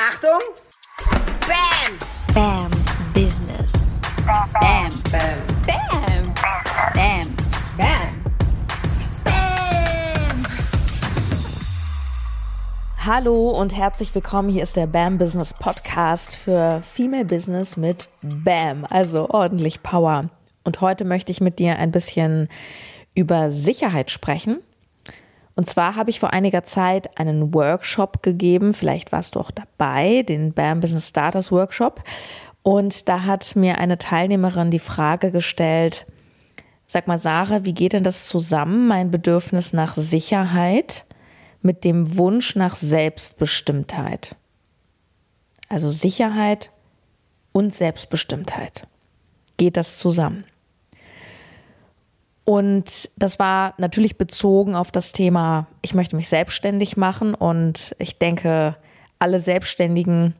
Achtung! Bam! Bam Business. Bam! Bam! Bam. Bam. Bam! Bam. Hallo und herzlich willkommen. Hier ist der BAM Business Podcast für Female Business mit BAM, also ordentlich Power. Und heute möchte ich mit dir ein bisschen über Sicherheit sprechen. Und zwar habe ich vor einiger Zeit einen Workshop gegeben, vielleicht warst du auch dabei, den BAM Business Starters Workshop. Und da hat mir eine Teilnehmerin die Frage gestellt, sag mal Sarah, wie geht denn das zusammen, mein Bedürfnis nach Sicherheit mit dem Wunsch nach Selbstbestimmtheit? Also Sicherheit und Selbstbestimmtheit. Geht das zusammen? Und das war natürlich bezogen auf das Thema, ich möchte mich selbstständig machen und ich denke, alle Selbstständigen,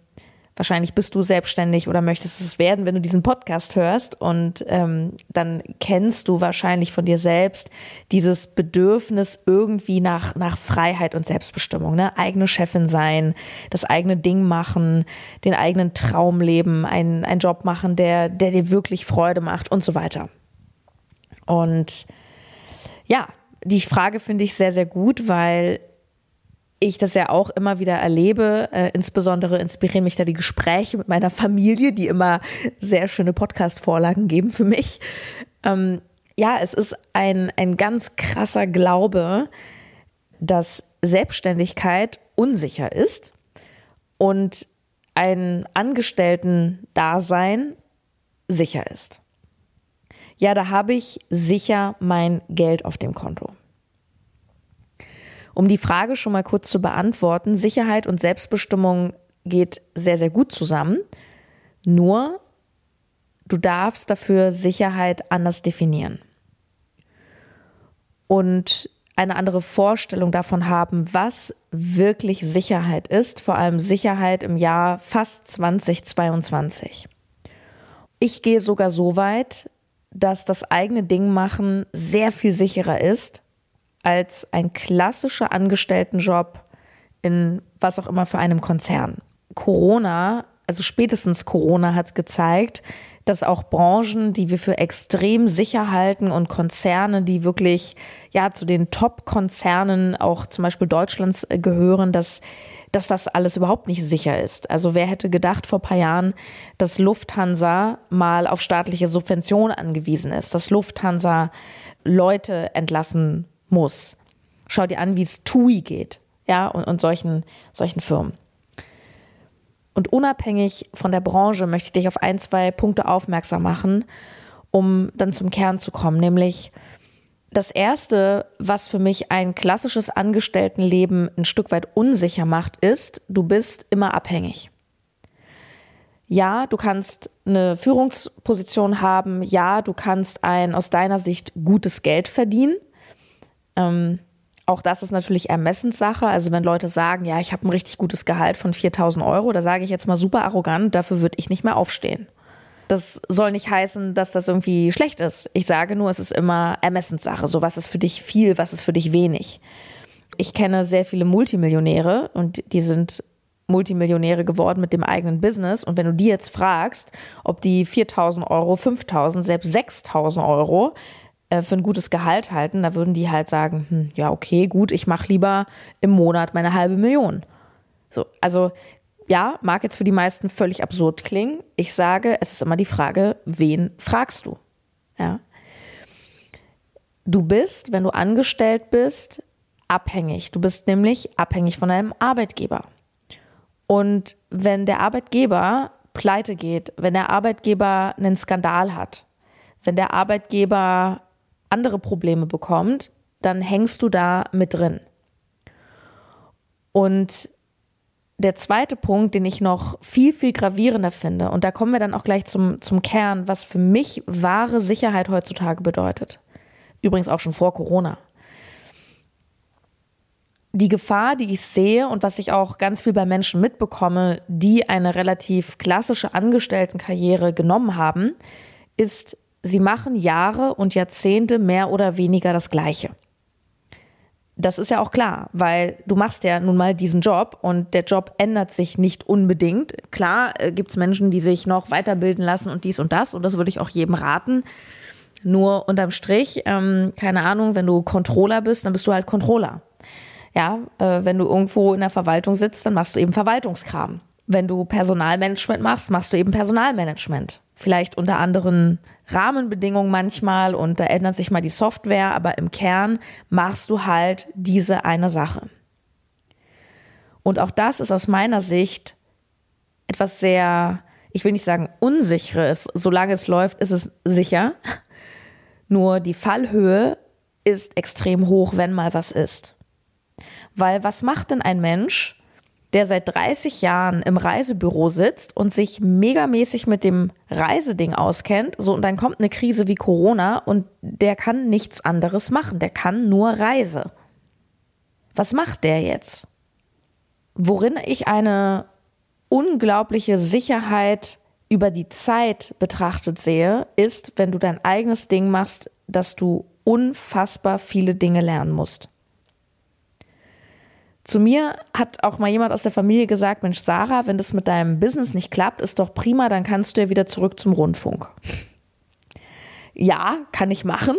wahrscheinlich bist du selbstständig oder möchtest es werden, wenn du diesen Podcast hörst und ähm, dann kennst du wahrscheinlich von dir selbst dieses Bedürfnis irgendwie nach, nach Freiheit und Selbstbestimmung, ne? eigene Chefin sein, das eigene Ding machen, den eigenen Traum leben, einen, einen Job machen, der, der dir wirklich Freude macht und so weiter. Und ja, die Frage finde ich sehr, sehr gut, weil ich das ja auch immer wieder erlebe. Äh, insbesondere inspirieren mich da die Gespräche mit meiner Familie, die immer sehr schöne Podcast-Vorlagen geben für mich. Ähm, ja, es ist ein, ein ganz krasser Glaube, dass Selbstständigkeit unsicher ist und ein Angestellten-Dasein sicher ist ja, da habe ich sicher mein Geld auf dem Konto. Um die Frage schon mal kurz zu beantworten, Sicherheit und Selbstbestimmung geht sehr, sehr gut zusammen. Nur, du darfst dafür Sicherheit anders definieren. Und eine andere Vorstellung davon haben, was wirklich Sicherheit ist, vor allem Sicherheit im Jahr fast 2022. Ich gehe sogar so weit, dass das eigene Ding machen sehr viel sicherer ist als ein klassischer Angestelltenjob in was auch immer für einem Konzern. Corona, also spätestens Corona hat gezeigt, dass auch Branchen, die wir für extrem sicher halten und Konzerne, die wirklich ja zu den Top-Konzernen auch zum Beispiel Deutschlands äh, gehören, dass dass das alles überhaupt nicht sicher ist. Also wer hätte gedacht vor paar Jahren, dass Lufthansa mal auf staatliche Subventionen angewiesen ist, dass Lufthansa Leute entlassen muss. Schau dir an, wie es TUI geht, ja, und, und solchen, solchen Firmen. Und unabhängig von der Branche möchte ich dich auf ein, zwei Punkte aufmerksam machen, um dann zum Kern zu kommen, nämlich das Erste, was für mich ein klassisches Angestelltenleben ein Stück weit unsicher macht, ist, du bist immer abhängig. Ja, du kannst eine Führungsposition haben, ja, du kannst ein aus deiner Sicht gutes Geld verdienen. Ähm, auch das ist natürlich Ermessenssache. Also wenn Leute sagen, ja, ich habe ein richtig gutes Gehalt von 4000 Euro, da sage ich jetzt mal super arrogant, dafür würde ich nicht mehr aufstehen. Das soll nicht heißen, dass das irgendwie schlecht ist. Ich sage nur, es ist immer Ermessenssache. So, was ist für dich viel, was ist für dich wenig. Ich kenne sehr viele Multimillionäre und die sind Multimillionäre geworden mit dem eigenen Business. Und wenn du die jetzt fragst, ob die 4000 Euro, 5000, selbst 6000 Euro äh, für ein gutes Gehalt halten, da würden die halt sagen, hm, ja, okay, gut, ich mache lieber im Monat meine halbe Million. So, also ja, mag jetzt für die meisten völlig absurd klingen. Ich sage, es ist immer die Frage, wen fragst du? Ja. Du bist, wenn du angestellt bist, abhängig. Du bist nämlich abhängig von deinem Arbeitgeber. Und wenn der Arbeitgeber pleite geht, wenn der Arbeitgeber einen Skandal hat, wenn der Arbeitgeber andere Probleme bekommt, dann hängst du da mit drin. Und der zweite Punkt, den ich noch viel, viel gravierender finde, und da kommen wir dann auch gleich zum, zum Kern, was für mich wahre Sicherheit heutzutage bedeutet. Übrigens auch schon vor Corona. Die Gefahr, die ich sehe und was ich auch ganz viel bei Menschen mitbekomme, die eine relativ klassische Angestelltenkarriere genommen haben, ist, sie machen Jahre und Jahrzehnte mehr oder weniger das Gleiche. Das ist ja auch klar, weil du machst ja nun mal diesen Job und der Job ändert sich nicht unbedingt. Klar äh, gibt es Menschen, die sich noch weiterbilden lassen und dies und das und das würde ich auch jedem raten. Nur unterm Strich, ähm, keine Ahnung, wenn du Controller bist, dann bist du halt Controller. Ja, äh, wenn du irgendwo in der Verwaltung sitzt, dann machst du eben Verwaltungskram. Wenn du Personalmanagement machst, machst du eben Personalmanagement. Vielleicht unter anderen Rahmenbedingungen manchmal und da ändert sich mal die Software, aber im Kern machst du halt diese eine Sache. Und auch das ist aus meiner Sicht etwas sehr, ich will nicht sagen unsicheres. Solange es läuft, ist es sicher. Nur die Fallhöhe ist extrem hoch, wenn mal was ist. Weil was macht denn ein Mensch, der seit 30 Jahren im Reisebüro sitzt und sich megamäßig mit dem Reiseding auskennt, so und dann kommt eine Krise wie Corona und der kann nichts anderes machen, der kann nur Reise. Was macht der jetzt? Worin ich eine unglaubliche Sicherheit über die Zeit betrachtet sehe, ist, wenn du dein eigenes Ding machst, dass du unfassbar viele Dinge lernen musst. Zu mir hat auch mal jemand aus der Familie gesagt, Mensch, Sarah, wenn das mit deinem Business nicht klappt, ist doch prima, dann kannst du ja wieder zurück zum Rundfunk. Ja, kann ich machen.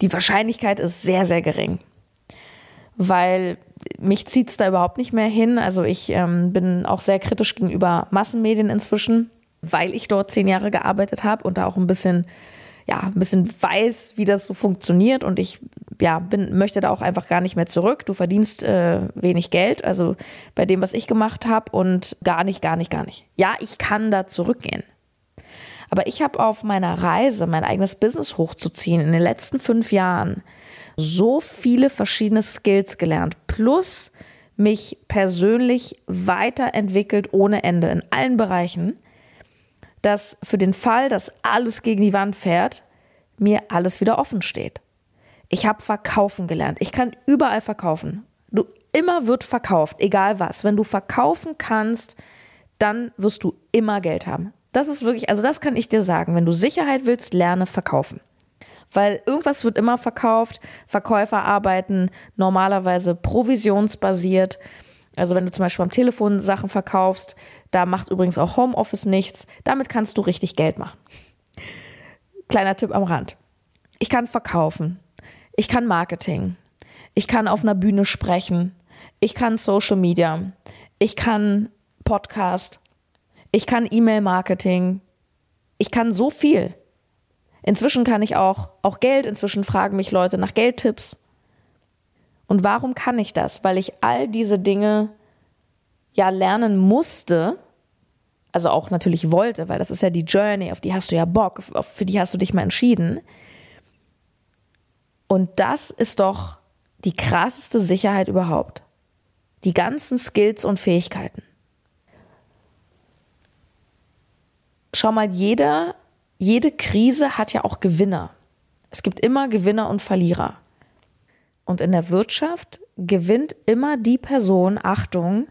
Die Wahrscheinlichkeit ist sehr, sehr gering. Weil mich zieht es da überhaupt nicht mehr hin. Also ich ähm, bin auch sehr kritisch gegenüber Massenmedien inzwischen, weil ich dort zehn Jahre gearbeitet habe und da auch ein bisschen ja, ein bisschen weiß, wie das so funktioniert und ich ja, bin, möchte da auch einfach gar nicht mehr zurück. Du verdienst äh, wenig Geld, also bei dem, was ich gemacht habe und gar nicht, gar nicht, gar nicht. Ja, ich kann da zurückgehen. Aber ich habe auf meiner Reise, mein eigenes Business hochzuziehen, in den letzten fünf Jahren so viele verschiedene Skills gelernt, plus mich persönlich weiterentwickelt ohne Ende in allen Bereichen dass für den Fall, dass alles gegen die Wand fährt, mir alles wieder offen steht. Ich habe verkaufen gelernt. Ich kann überall verkaufen. Du immer wird verkauft, egal was. Wenn du verkaufen kannst, dann wirst du immer Geld haben. Das ist wirklich, also das kann ich dir sagen. Wenn du Sicherheit willst, lerne verkaufen. Weil irgendwas wird immer verkauft. Verkäufer arbeiten normalerweise provisionsbasiert. Also wenn du zum Beispiel am Telefon Sachen verkaufst, da macht übrigens auch Homeoffice nichts. Damit kannst du richtig Geld machen. Kleiner Tipp am Rand. Ich kann verkaufen. Ich kann Marketing. Ich kann auf einer Bühne sprechen. Ich kann Social Media. Ich kann Podcast. Ich kann E-Mail-Marketing. Ich kann so viel. Inzwischen kann ich auch, auch Geld. Inzwischen fragen mich Leute nach Geldtipps. Und warum kann ich das? Weil ich all diese Dinge ja lernen musste, also auch natürlich wollte, weil das ist ja die Journey, auf die hast du ja Bock, für die hast du dich mal entschieden. Und das ist doch die krasseste Sicherheit überhaupt. Die ganzen Skills und Fähigkeiten. Schau mal, jeder, jede Krise hat ja auch Gewinner. Es gibt immer Gewinner und Verlierer. Und in der Wirtschaft gewinnt immer die Person, Achtung,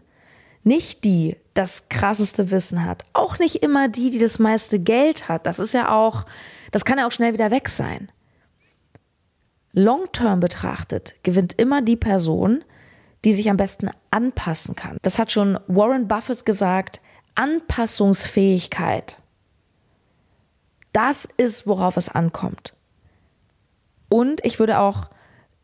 nicht die das krasseste Wissen hat, auch nicht immer die, die das meiste Geld hat. Das ist ja auch, das kann ja auch schnell wieder weg sein. Long-term betrachtet gewinnt immer die Person, die sich am besten anpassen kann. Das hat schon Warren Buffett gesagt, Anpassungsfähigkeit. Das ist, worauf es ankommt. Und ich würde auch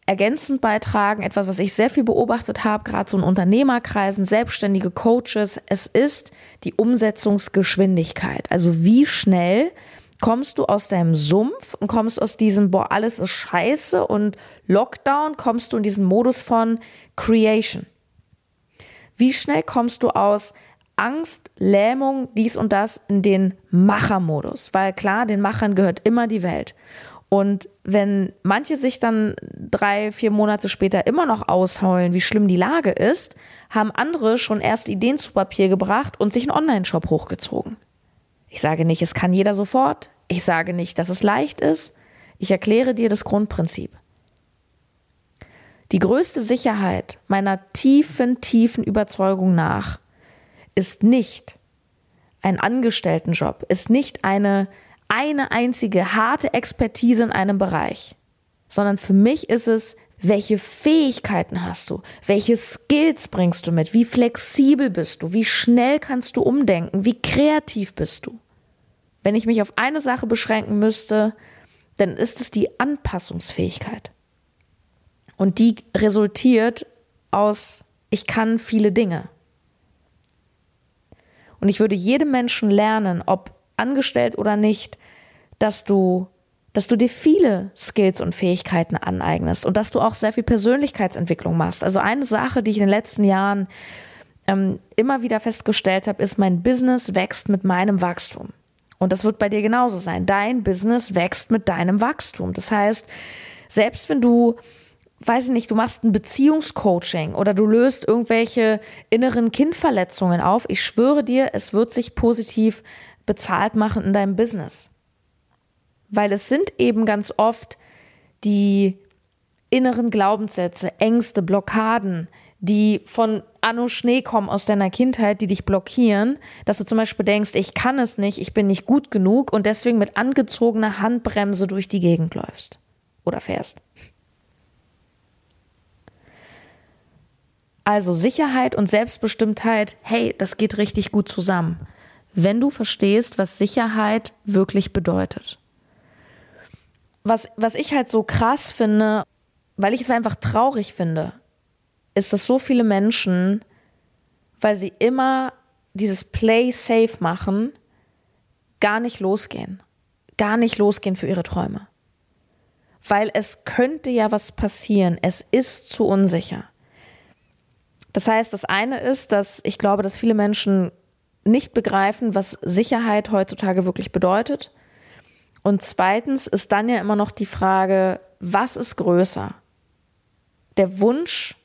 ergänzend beitragen, etwas, was ich sehr viel beobachtet habe, gerade so in Unternehmerkreisen, selbstständige Coaches, es ist die Umsetzungsgeschwindigkeit. Also wie schnell kommst du aus deinem Sumpf und kommst aus diesem, boah, alles ist scheiße und Lockdown, kommst du in diesen Modus von Creation. Wie schnell kommst du aus Angst, Lähmung, dies und das in den Machermodus? Weil klar, den Machern gehört immer die Welt. Und wenn manche sich dann drei, vier Monate später immer noch ausheulen, wie schlimm die Lage ist, haben andere schon erst Ideen zu Papier gebracht und sich einen Online-Shop hochgezogen. Ich sage nicht, es kann jeder sofort. Ich sage nicht, dass es leicht ist. Ich erkläre dir das Grundprinzip. Die größte Sicherheit meiner tiefen, tiefen Überzeugung nach ist nicht ein Angestelltenjob, ist nicht eine eine einzige harte Expertise in einem Bereich, sondern für mich ist es welche Fähigkeiten hast du, welche Skills bringst du mit, wie flexibel bist du, wie schnell kannst du umdenken, wie kreativ bist du. Wenn ich mich auf eine Sache beschränken müsste, dann ist es die Anpassungsfähigkeit. Und die resultiert aus, ich kann viele Dinge. Und ich würde jedem Menschen lernen, ob angestellt oder nicht, dass du, dass du dir viele Skills und Fähigkeiten aneignest und dass du auch sehr viel Persönlichkeitsentwicklung machst. Also eine Sache, die ich in den letzten Jahren ähm, immer wieder festgestellt habe, ist, mein Business wächst mit meinem Wachstum. Und das wird bei dir genauso sein. Dein Business wächst mit deinem Wachstum. Das heißt, selbst wenn du weiß ich nicht, du machst ein Beziehungscoaching oder du löst irgendwelche inneren Kindverletzungen auf, ich schwöre dir, es wird sich positiv bezahlt machen in deinem Business. Weil es sind eben ganz oft die inneren Glaubenssätze, Ängste, Blockaden, die von Anno Schnee kommen aus deiner Kindheit, die dich blockieren, dass du zum Beispiel denkst, ich kann es nicht, ich bin nicht gut genug und deswegen mit angezogener Handbremse durch die Gegend läufst oder fährst. Also Sicherheit und Selbstbestimmtheit, hey, das geht richtig gut zusammen, wenn du verstehst, was Sicherheit wirklich bedeutet. Was, was ich halt so krass finde, weil ich es einfach traurig finde, ist, dass so viele Menschen, weil sie immer dieses Play safe machen, gar nicht losgehen. Gar nicht losgehen für ihre Träume. Weil es könnte ja was passieren. Es ist zu unsicher. Das heißt, das eine ist, dass ich glaube, dass viele Menschen nicht begreifen, was Sicherheit heutzutage wirklich bedeutet. Und zweitens ist dann ja immer noch die Frage, was ist größer? Der Wunsch,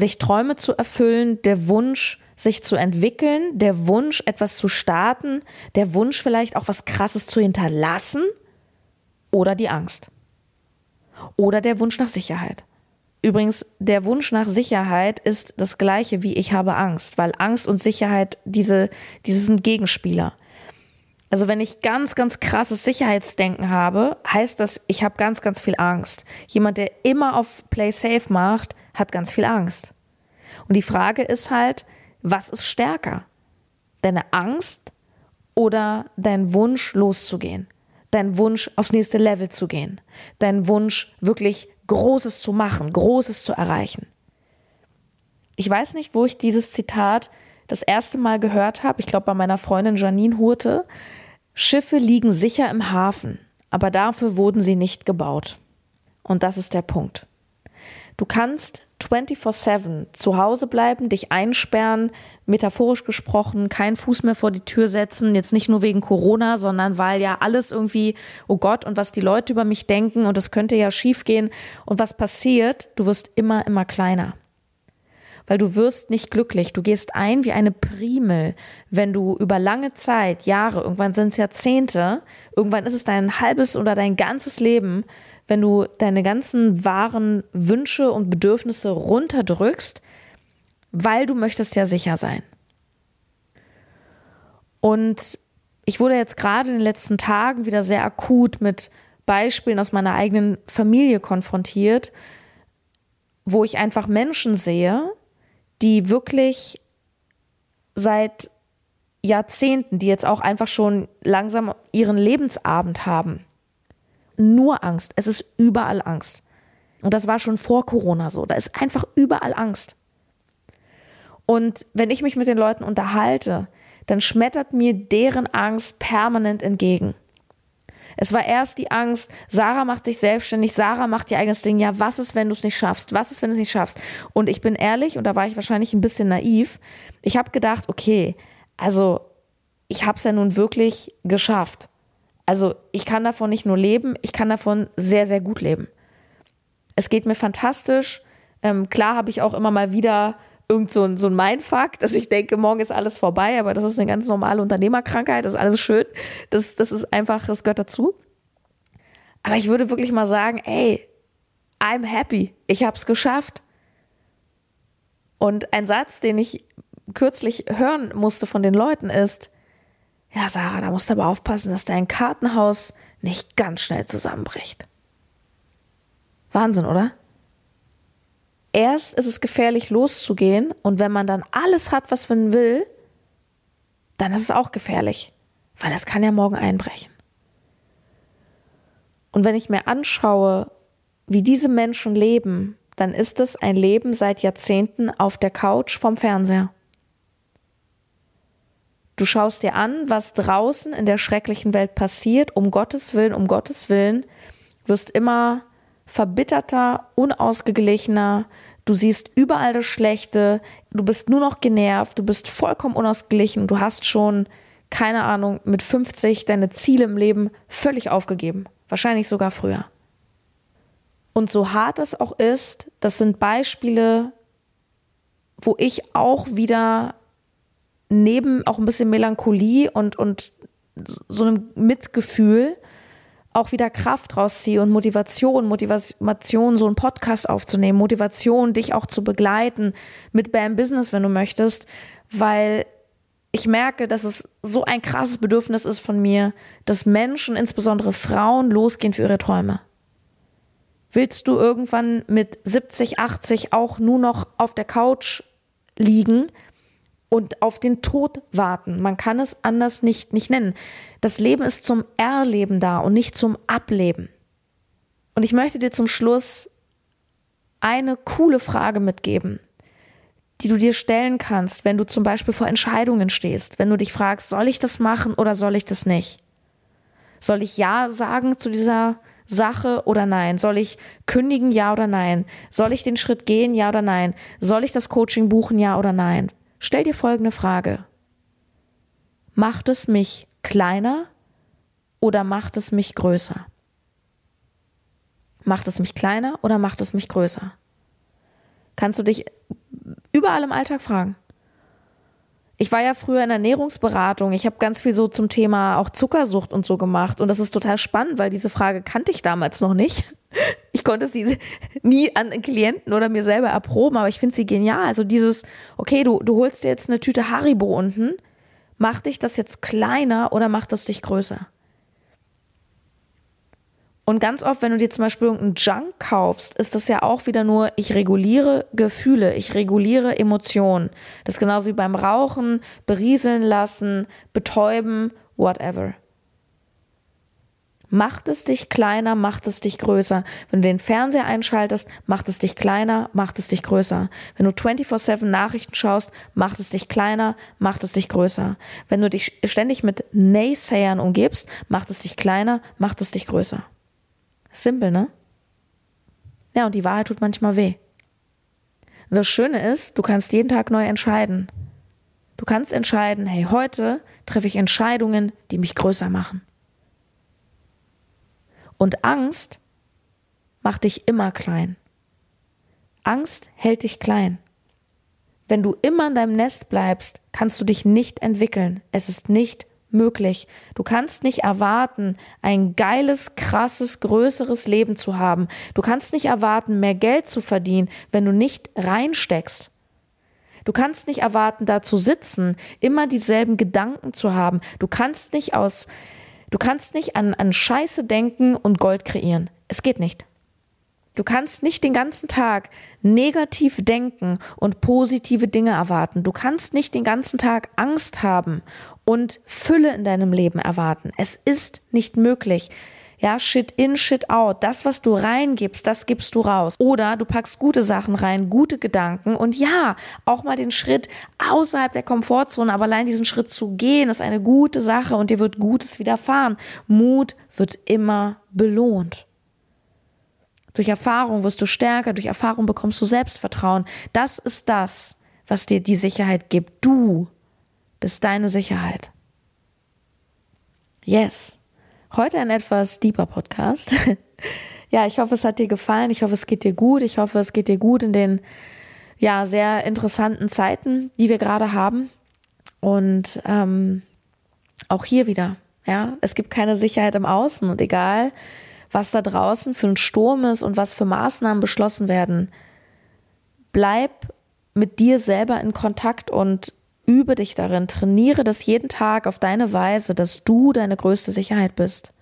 sich Träume zu erfüllen, der Wunsch, sich zu entwickeln, der Wunsch, etwas zu starten, der Wunsch vielleicht auch was Krasses zu hinterlassen oder die Angst oder der Wunsch nach Sicherheit. Übrigens, der Wunsch nach Sicherheit ist das gleiche wie ich habe Angst, weil Angst und Sicherheit, diese, diese sind Gegenspieler. Also wenn ich ganz, ganz krasses Sicherheitsdenken habe, heißt das, ich habe ganz, ganz viel Angst. Jemand, der immer auf Play Safe macht, hat ganz viel Angst. Und die Frage ist halt, was ist stärker? Deine Angst oder dein Wunsch loszugehen? Dein Wunsch aufs nächste Level zu gehen? Dein Wunsch wirklich Großes zu machen, Großes zu erreichen. Ich weiß nicht, wo ich dieses Zitat das erste Mal gehört habe. Ich glaube bei meiner Freundin Janine Hurte. Schiffe liegen sicher im Hafen, aber dafür wurden sie nicht gebaut. Und das ist der Punkt. Du kannst 24-7 zu Hause bleiben, dich einsperren, metaphorisch gesprochen, keinen Fuß mehr vor die Tür setzen, jetzt nicht nur wegen Corona, sondern weil ja alles irgendwie, oh Gott, und was die Leute über mich denken und es könnte ja schiefgehen. Und was passiert? Du wirst immer, immer kleiner. Weil du wirst nicht glücklich. Du gehst ein wie eine Primel, wenn du über lange Zeit, Jahre, irgendwann sind es Jahrzehnte, irgendwann ist es dein halbes oder dein ganzes Leben, wenn du deine ganzen wahren Wünsche und Bedürfnisse runterdrückst, weil du möchtest ja sicher sein. Und ich wurde jetzt gerade in den letzten Tagen wieder sehr akut mit Beispielen aus meiner eigenen Familie konfrontiert, wo ich einfach Menschen sehe, die wirklich seit Jahrzehnten, die jetzt auch einfach schon langsam ihren Lebensabend haben, nur Angst. Es ist überall Angst. Und das war schon vor Corona so. Da ist einfach überall Angst. Und wenn ich mich mit den Leuten unterhalte, dann schmettert mir deren Angst permanent entgegen. Es war erst die Angst, Sarah macht sich selbstständig, Sarah macht ihr eigenes Ding. Ja, was ist, wenn du es nicht schaffst? Was ist, wenn du es nicht schaffst? Und ich bin ehrlich, und da war ich wahrscheinlich ein bisschen naiv, ich habe gedacht, okay, also ich habe es ja nun wirklich geschafft. Also ich kann davon nicht nur leben, ich kann davon sehr, sehr gut leben. Es geht mir fantastisch. Ähm, klar habe ich auch immer mal wieder irgend so ein, so ein Mindfuck, dass ich denke, morgen ist alles vorbei, aber das ist eine ganz normale Unternehmerkrankheit, das ist alles schön. Das, das ist einfach, das gehört dazu. Aber ich würde wirklich mal sagen, ey, I'm happy. Ich habe es geschafft. Und ein Satz, den ich kürzlich hören musste von den Leuten ist, ja, Sarah, da musst du aber aufpassen, dass dein Kartenhaus nicht ganz schnell zusammenbricht. Wahnsinn, oder? Erst ist es gefährlich loszugehen und wenn man dann alles hat, was man will, dann ist es auch gefährlich, weil es kann ja morgen einbrechen. Und wenn ich mir anschaue, wie diese Menschen leben, dann ist es ein Leben seit Jahrzehnten auf der Couch vom Fernseher. Du schaust dir an, was draußen in der schrecklichen Welt passiert, um Gottes Willen, um Gottes Willen, wirst immer verbitterter, unausgeglichener, du siehst überall das Schlechte, du bist nur noch genervt, du bist vollkommen unausgeglichen, du hast schon, keine Ahnung, mit 50 deine Ziele im Leben völlig aufgegeben. Wahrscheinlich sogar früher. Und so hart es auch ist, das sind Beispiele, wo ich auch wieder neben auch ein bisschen Melancholie und, und so einem Mitgefühl auch wieder Kraft rausziehe und Motivation, Motivation, so einen Podcast aufzunehmen, Motivation, dich auch zu begleiten mit BAM Business, wenn du möchtest, weil ich merke, dass es so ein krasses Bedürfnis ist von mir, dass Menschen, insbesondere Frauen, losgehen für ihre Träume. Willst du irgendwann mit 70, 80 auch nur noch auf der Couch liegen und auf den Tod warten? Man kann es anders nicht, nicht nennen. Das Leben ist zum Erleben da und nicht zum Ableben. Und ich möchte dir zum Schluss eine coole Frage mitgeben, die du dir stellen kannst, wenn du zum Beispiel vor Entscheidungen stehst, wenn du dich fragst, soll ich das machen oder soll ich das nicht? Soll ich Ja sagen zu dieser Sache oder nein? Soll ich kündigen, ja oder nein? Soll ich den Schritt gehen, ja oder nein? Soll ich das Coaching buchen, ja oder nein? Stell dir folgende Frage. Macht es mich kleiner oder macht es mich größer? Macht es mich kleiner oder macht es mich größer? Kannst du dich überall im Alltag fragen. Ich war ja früher in Ernährungsberatung. Ich habe ganz viel so zum Thema auch Zuckersucht und so gemacht. Und das ist total spannend, weil diese Frage kannte ich damals noch nicht. Ich konnte sie nie an Klienten oder mir selber erproben, aber ich finde sie genial. Also dieses, okay, du, du holst dir jetzt eine Tüte Haribo unten Macht dich das jetzt kleiner oder macht das dich größer? Und ganz oft, wenn du dir zum Beispiel irgendeinen Junk kaufst, ist das ja auch wieder nur, ich reguliere Gefühle, ich reguliere Emotionen. Das ist genauso wie beim Rauchen, berieseln lassen, betäuben, whatever. Macht es dich kleiner, macht es dich größer. Wenn du den Fernseher einschaltest, macht es dich kleiner, macht es dich größer. Wenn du 24-7 Nachrichten schaust, macht es dich kleiner, macht es dich größer. Wenn du dich ständig mit Naysayern umgibst, macht es dich kleiner, macht es dich größer. Simpel, ne? Ja, und die Wahrheit tut manchmal weh. Und das Schöne ist, du kannst jeden Tag neu entscheiden. Du kannst entscheiden, hey, heute treffe ich Entscheidungen, die mich größer machen. Und Angst macht dich immer klein. Angst hält dich klein. Wenn du immer in deinem Nest bleibst, kannst du dich nicht entwickeln. Es ist nicht möglich. Du kannst nicht erwarten, ein geiles, krasses, größeres Leben zu haben. Du kannst nicht erwarten, mehr Geld zu verdienen, wenn du nicht reinsteckst. Du kannst nicht erwarten, da zu sitzen, immer dieselben Gedanken zu haben. Du kannst nicht aus Du kannst nicht an, an Scheiße denken und Gold kreieren. Es geht nicht. Du kannst nicht den ganzen Tag negativ denken und positive Dinge erwarten. Du kannst nicht den ganzen Tag Angst haben und Fülle in deinem Leben erwarten. Es ist nicht möglich. Ja, Shit in, Shit out. Das, was du reingibst, das gibst du raus. Oder du packst gute Sachen rein, gute Gedanken und ja, auch mal den Schritt außerhalb der Komfortzone, aber allein diesen Schritt zu gehen, ist eine gute Sache und dir wird Gutes widerfahren. Mut wird immer belohnt. Durch Erfahrung wirst du stärker, durch Erfahrung bekommst du Selbstvertrauen. Das ist das, was dir die Sicherheit gibt. Du bist deine Sicherheit. Yes. Heute ein etwas deeper Podcast. ja, ich hoffe, es hat dir gefallen. Ich hoffe, es geht dir gut. Ich hoffe, es geht dir gut in den ja sehr interessanten Zeiten, die wir gerade haben. Und ähm, auch hier wieder, ja, es gibt keine Sicherheit im Außen und egal, was da draußen für ein Sturm ist und was für Maßnahmen beschlossen werden, bleib mit dir selber in Kontakt und Übe dich darin, trainiere das jeden Tag auf deine Weise, dass du deine größte Sicherheit bist.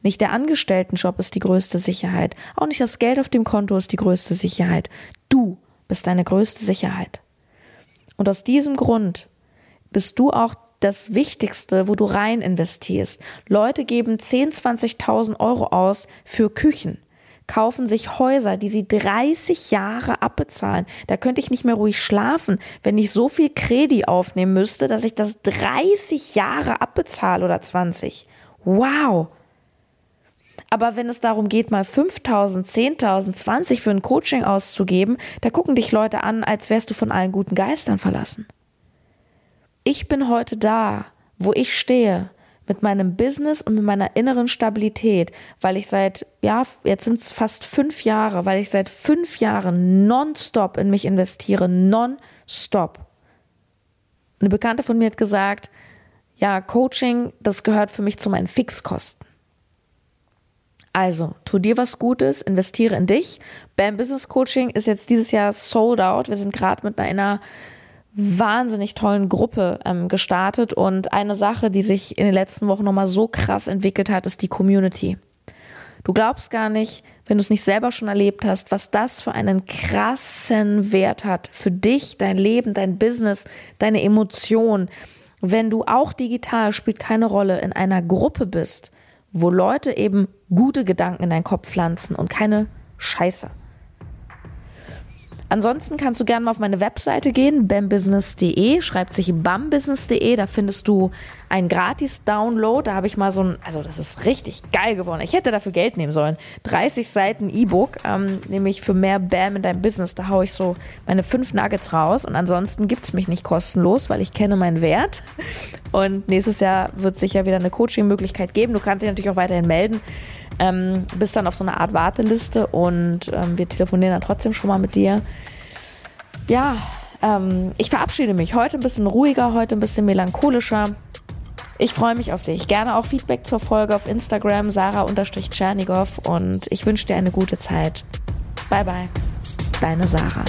Nicht der Angestelltenjob ist die größte Sicherheit. Auch nicht das Geld auf dem Konto ist die größte Sicherheit. Du bist deine größte Sicherheit. Und aus diesem Grund bist du auch das Wichtigste, wo du rein investierst. Leute geben 10, 20.000 Euro aus für Küchen, kaufen sich Häuser, die sie 30 Jahre abbezahlen. Da könnte ich nicht mehr ruhig schlafen, wenn ich so viel Kredi aufnehmen müsste, dass ich das 30 Jahre abbezahle oder 20. Wow! Aber wenn es darum geht, mal 5000, 10.000, 20 für ein Coaching auszugeben, da gucken dich Leute an, als wärst du von allen guten Geistern verlassen. Ich bin heute da, wo ich stehe, mit meinem Business und mit meiner inneren Stabilität, weil ich seit, ja, jetzt sind es fast fünf Jahre, weil ich seit fünf Jahren nonstop in mich investiere, nonstop. Eine Bekannte von mir hat gesagt, ja, Coaching, das gehört für mich zu meinen Fixkosten. Also, tu dir was Gutes, investiere in dich. Bam Business Coaching ist jetzt dieses Jahr sold out. Wir sind gerade mit einer wahnsinnig tollen Gruppe ähm, gestartet und eine Sache, die sich in den letzten Wochen nochmal so krass entwickelt hat, ist die Community. Du glaubst gar nicht, wenn du es nicht selber schon erlebt hast, was das für einen krassen Wert hat für dich, dein Leben, dein Business, deine Emotionen. Wenn du auch digital spielt keine Rolle in einer Gruppe bist, wo Leute eben gute Gedanken in deinen Kopf pflanzen und keine Scheiße. Ansonsten kannst du gerne mal auf meine Webseite gehen, bambusiness.de, schreibt sich bambusiness.de, da findest du einen Gratis-Download. Da habe ich mal so ein, also das ist richtig geil geworden. Ich hätte dafür Geld nehmen sollen. 30 Seiten E-Book, ähm, nämlich für mehr Bam in deinem Business. Da haue ich so meine fünf Nuggets raus und ansonsten gibt es mich nicht kostenlos, weil ich kenne meinen Wert. Und nächstes Jahr wird es sicher wieder eine Coaching-Möglichkeit geben. Du kannst dich natürlich auch weiterhin melden. Ähm, bist dann auf so einer Art Warteliste und ähm, wir telefonieren dann trotzdem schon mal mit dir. Ja, ähm, ich verabschiede mich. Heute ein bisschen ruhiger, heute ein bisschen melancholischer. Ich freue mich auf dich. Gerne auch Feedback zur Folge auf Instagram, Sarah-Tschernigow und ich wünsche dir eine gute Zeit. Bye bye. Deine Sarah.